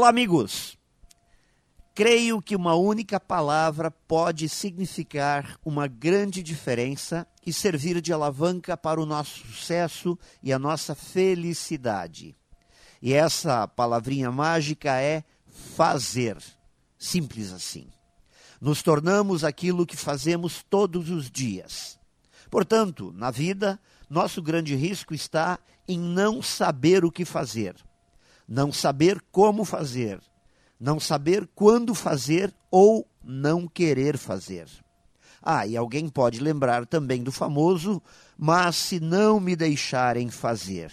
Olá, amigos! Creio que uma única palavra pode significar uma grande diferença e servir de alavanca para o nosso sucesso e a nossa felicidade. E essa palavrinha mágica é fazer. Simples assim. Nos tornamos aquilo que fazemos todos os dias. Portanto, na vida, nosso grande risco está em não saber o que fazer, não saber como fazer, não saber quando fazer ou não querer fazer. Ah, e alguém pode lembrar também do famoso, mas se não me deixarem fazer.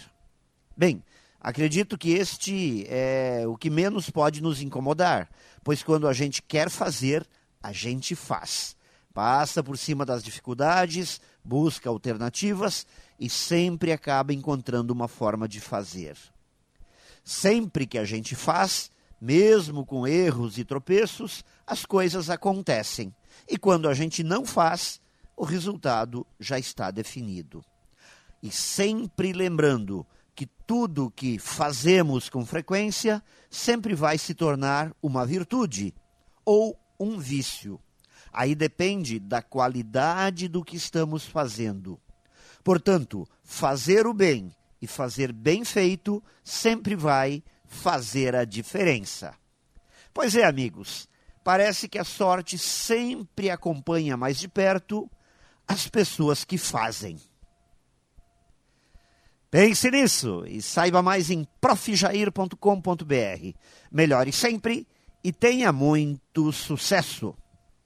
Bem, acredito que este é o que menos pode nos incomodar, pois quando a gente quer fazer, a gente faz. Passa por cima das dificuldades, busca alternativas e sempre acaba encontrando uma forma de fazer. Sempre que a gente faz, mesmo com erros e tropeços, as coisas acontecem. E quando a gente não faz, o resultado já está definido. E sempre lembrando que tudo que fazemos com frequência sempre vai se tornar uma virtude ou um vício. Aí depende da qualidade do que estamos fazendo. Portanto, fazer o bem e fazer bem feito sempre vai fazer a diferença. Pois é, amigos, parece que a sorte sempre acompanha mais de perto as pessoas que fazem. Pense nisso e saiba mais em profjair.com.br. Melhore sempre e tenha muito sucesso!